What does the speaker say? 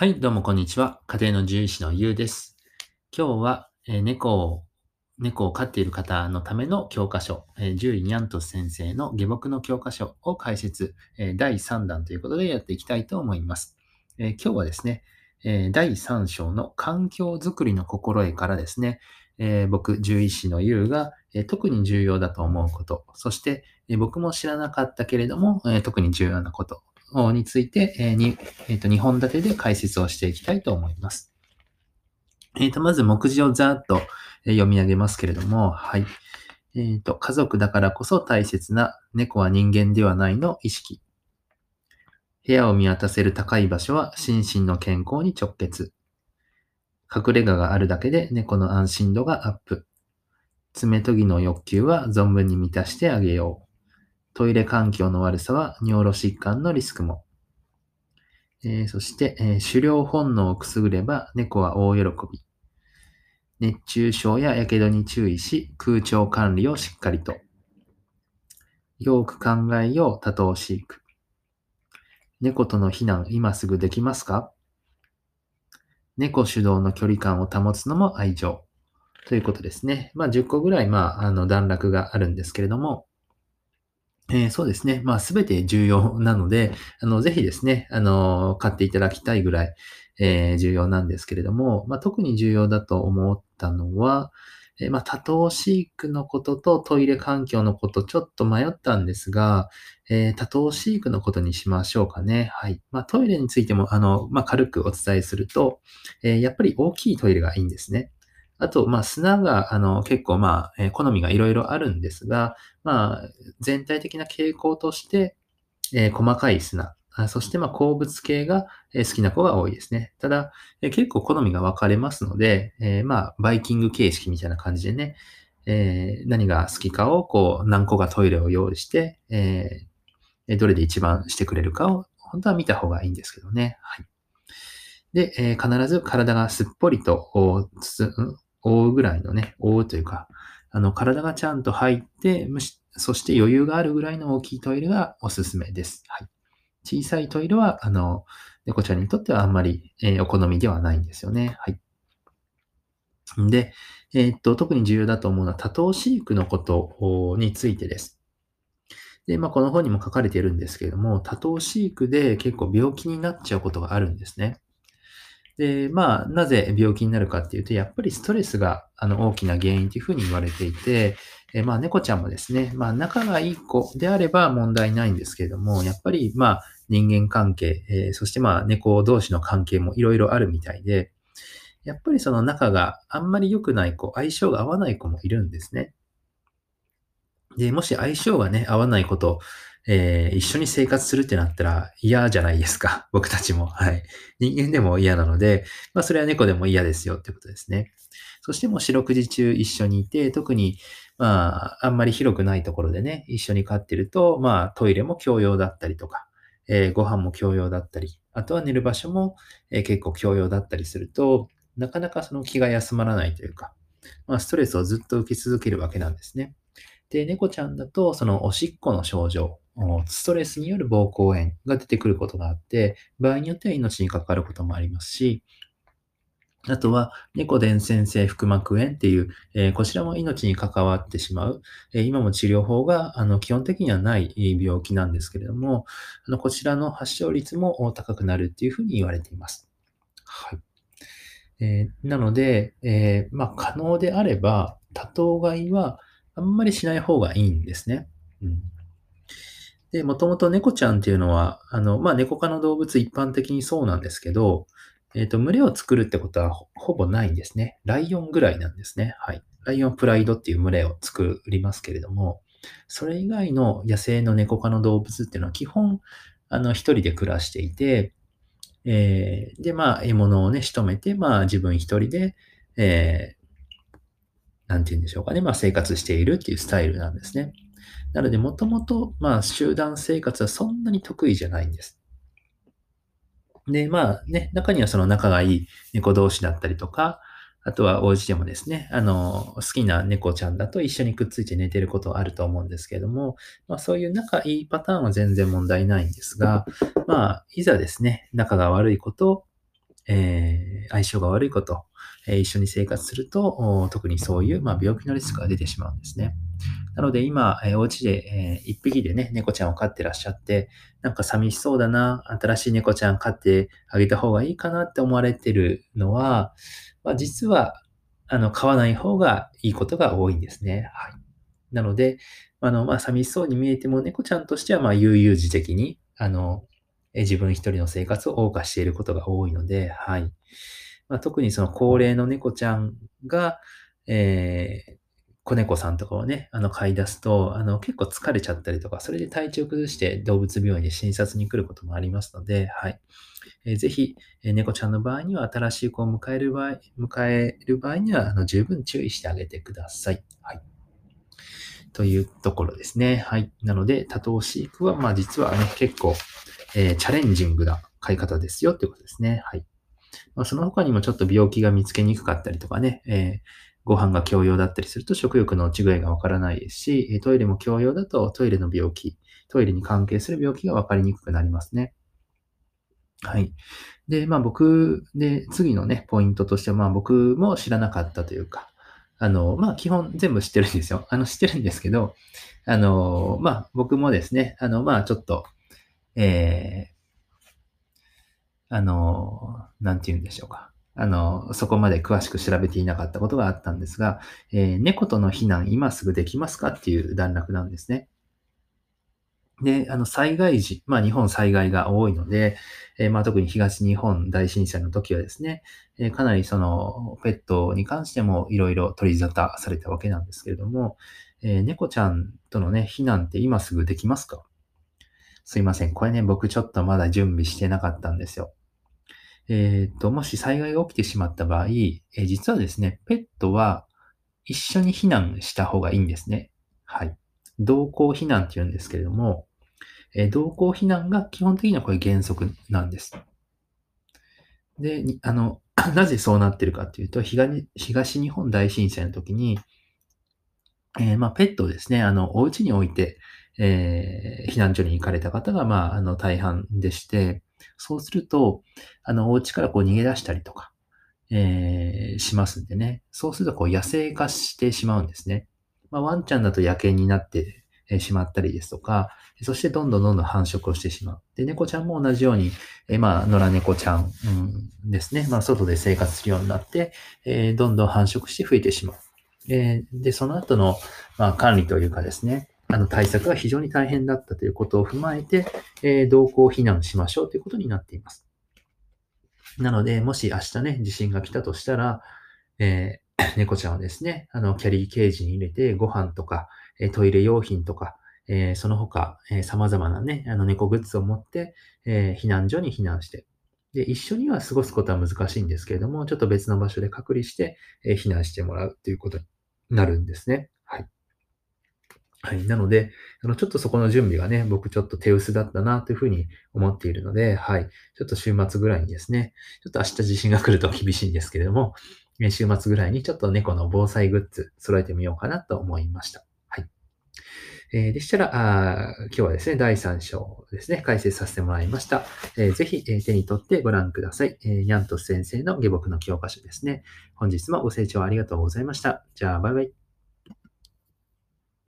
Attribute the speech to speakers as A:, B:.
A: はい、どうもこんにちは。家庭の獣医師のゆうです。今日は、えー猫を、猫を飼っている方のための教科書、えー獣医にゃんと先生の下僕の教科書を解説、えー第3弾ということでやっていきたいと思います。え今日はですね、え第3章の環境づくりの心得からですね、え僕、獣医師のゆうが、え特に重要だと思うこと、そして、え僕も知らなかったけれども、え特に重要なことについて、えーにえっ、と、2本立てで解説をしていきたいと思います。えっ、と、まず目次をざーっと読み上げますけれども、はい。えっ、と、家族だからこそ大切な猫は人間ではないの意識。部屋を見渡せる高い場所は心身の健康に直結。隠れ家があるだけで猫の安心度がアップ。爪研ぎの欲求は存分に満たしてあげよう。トイレ環境の悪さは尿路疾患のリスクも。えーそして、えー狩猟本能をくすぐれば猫は大喜び。熱中症や火傷に注意し、空調管理をしっかりと。よく考えよう、多頭飼育。猫との避難、今すぐできますか？猫主導の距離感を保つのも愛情。ということですね。まあ、10個ぐらい、まあ、あの、段落があるんですけれども、えーそうですね。まあ、すべて重要なので、あの、ぜひですね、あの、買っていただきたいぐらい、えー重要なんですけれども、まあ、特に重要だと思ったのは、えーまあ、多頭飼育のこととトイレ環境のこと、ちょっと迷ったんですが、え多頭飼育のことにしましょうかね。はい。まあ、トイレについても、あの、ま、軽くお伝えすると、えやっぱり大きいトイレがいいんですね。あと、まあ、砂が、あの、結構、まあ、え好みがいろいろあるんですが、まあ、全体的な傾向として、え細かい砂、そして、まあ、鉱物系が好きな子が多いですね。ただ、結構好みが分かれますので、えーまあ、バイキング形式みたいな感じでね、えー何が好きかを、こう、何個かトイレを用意して、えーどれで一番してくれるかを、本当は見た方がいいんですけどね。はい。で、え必ず体がすっぽりと覆うぐらいのね、覆うというか、あの、体がちゃんと入って、むしそして余裕があるぐらいの大きいトイレがおすすめです。はい。小さいトイレは、あの、猫ちゃんにとってはあんまり、えーお好みではないんですよね。はい。で、えーっと、特に重要だと思うのは多頭飼育のことについてです。で、まあ、この本にも書かれているんですけれども、多頭飼育で結構病気になっちゃうことがあるんですね。で、まあ、なぜ病気になるかっていうと、やっぱりストレスがあの大きな原因というふうに言われていて、えまあ、猫ちゃんもですね、まあ、仲がいい子であれば問題ないんですけれども、やっぱり、まあ、人間関係、えーそしてまあ、猫同士の関係もいろいろあるみたいで、やっぱりその仲があんまり良くない子、相性が合わない子もいるんですね。で、もし相性がね、合わない子と、えー一緒に生活するってなったら嫌じゃないですか。僕たちも。はい。人間でも嫌なので、まあそれは猫でも嫌ですよってことですね。そしてもう四六時中一緒にいて、特に、まあ、あんまり広くないところでね、一緒に飼ってると、まあトイレも共用だったりとか、えーご飯も共用だったり、あとは寝る場所も、えー結構共用だったりすると、なかなかその気が休まらないというか、まあストレスをずっと受け続けるわけなんですね。で、猫ちゃんだと、そのおしっこの症状、ストレスによる膀胱炎が出てくることがあって、場合によっては命に関わることもありますし、あとは、猫伝染性腹膜炎っていう、えーこちらも命に関わってしまう、えー今も治療法があの基本的にはない病気なんですけれども、あのこちらの発症率も高くなるっていうふうに言われています。はい。えーなので、えまあ、可能であれば、多頭飼いはあんまりしない方がいいんですね。うん。で、もともと猫ちゃんっていうのは、あの、まあ、猫科の動物一般的にそうなんですけど、えっ、と、群れを作るってことはほほぼないんですね。ライオンぐらいなんですね。はい。ライオンプライドっていう群れを作りますけれども、それ以外の野生の猫科の動物っていうのは基本、あの、一人で暮らしていて、えーで、まあ、獲物をね、仕留めて、まあ、自分一人で、えーなんて言うんでしょうかね、まあ、生活しているっていうスタイルなんですね。なので、もともと、まあ、集団生活はそんなに得意じゃないんです。で、まあね、中にはその仲がいい猫同士だったりとか、あとはお家でもですね、あの、好きな猫ちゃんだと一緒にくっついて寝てることはあると思うんですけれども、まあそういう仲いいパターンは全然問題ないんですが、まあ、いざですね、仲が悪い子と、えー、相性が悪いこと、えー、一緒に生活すると、特にそういう、まあ、病気のリスクが出てしまうんですね。なので今、えー、お家で、えー、一匹でね、猫ちゃんを飼ってらっしゃって、なんか寂しそうだな、新しい猫ちゃん飼ってあげた方がいいかなって思われてるのは、まあ、実は、あの、飼わない方がいいことが多いんですね。はい。なので、あの、まあ、寂しそうに見えても、猫ちゃんとしては、まあ、悠々自適に、あの、自分一人の生活を謳歌していることが多いので、はい。まあ、特にその高齢の猫ちゃんが、えー、子猫さんとかをね、あの、飼い出すと、あの、結構疲れちゃったりとか、それで体調崩して動物病院で診察に来ることもありますので、はい。えー、ぜひ、えー、猫ちゃんの場合には、新しい子を迎える場合、迎える場合には、あの、十分注意してあげてください。はい。というところですね。はい。なので、多頭飼育は、まあ実はね、結構、えー、チャレンジングな飼い方ですよってことですね。はい。まあ、その他にもちょっと病気が見つけにくかったりとかね、えー、ご飯が共用だったりすると食欲の落ち具合がわからないですし、トイレも共用だとトイレの病気、トイレに関係する病気がわかりにくくなりますね。はい。で、まあ僕で次のね、ポイントとしては、まあ僕も知らなかったというか、あの、まあ基本全部知ってるんですよ。あの知ってるんですけど、あの、まあ僕もですね、あの、まあちょっと、えー、あの、なんて言うんでしょうか。あの、そこまで詳しく調べていなかったことがあったんですが、えー、猫との避難今すぐできますかっていう段落なんですね。で、あの、災害時、まあ日本災害が多いので、えー、まあ特に東日本大震災の時はですね、えー、かなりそのペットに関してもいろいろ取り沙汰されたわけなんですけれども、えー、猫ちゃんとのね、避難って今すぐできますか？すいません。これね、僕ちょっとまだ準備してなかったんですよ。えっ、と、もし災害が起きてしまった場合、えー、実はですね、ペットは一緒に避難した方がいいんですね。はい。同行避難って言うんですけれども、えー、同行避難が基本的にはこれ原則なんです。で、あの、なぜそうなってるかっていうと、東日本大震災の時に、えー、まあ、ペットをですね、あの、お家に置いて、えー、避難所に行かれた方が、まあ、あの、大半でして、そうすると、あの、お家からこう逃げ出したりとか、えー、しますんでね。そうすると、こう、野生化してしまうんですね。まあ、ワンちゃんだと野犬になってしまったりですとか、そしてどんどんどんどん繁殖をしてしまう。で、猫ちゃんも同じように、えまあ、野良猫ちゃん、うん、ですね。まあ、外で生活するようになって、えー、どんどん繁殖して増えてしまう。え、で、その後の、まあ、管理というかですね、あの対策が非常に大変だったということを踏まえて、え、同行避難しましょうということになっています。なので、もし明日ね、地震が来たとしたら、えー、猫ちゃんをですね、あの、キャリーケージに入れて、ご飯とか、えトイレ用品とか、えー、その他、えー、様々なね、あの、猫グッズを持って、え、避難所に避難して、で、一緒には過ごすことは難しいんですけれども、ちょっと別の場所で隔離して、え避難してもらうということになるんですね。はい。なので、あの、ちょっとそこの準備がね、僕ちょっと手薄だったなというふうに思っているので、はい。ちょっと週末ぐらいにですね、ちょっと明日地震が来ると厳しいんですけれども、週末ぐらいにちょっと猫の防災グッズ揃えてみようかなと思いました。はい。えー、でしたらあ、今日はですね、第3章ですね、解説させてもらいました。えー、ぜひ、えー、手に取ってご覧ください。えー、ニャントス先生の下僕の教科書ですね。本日もご清聴ありがとうございました。じゃあ、バイバイ。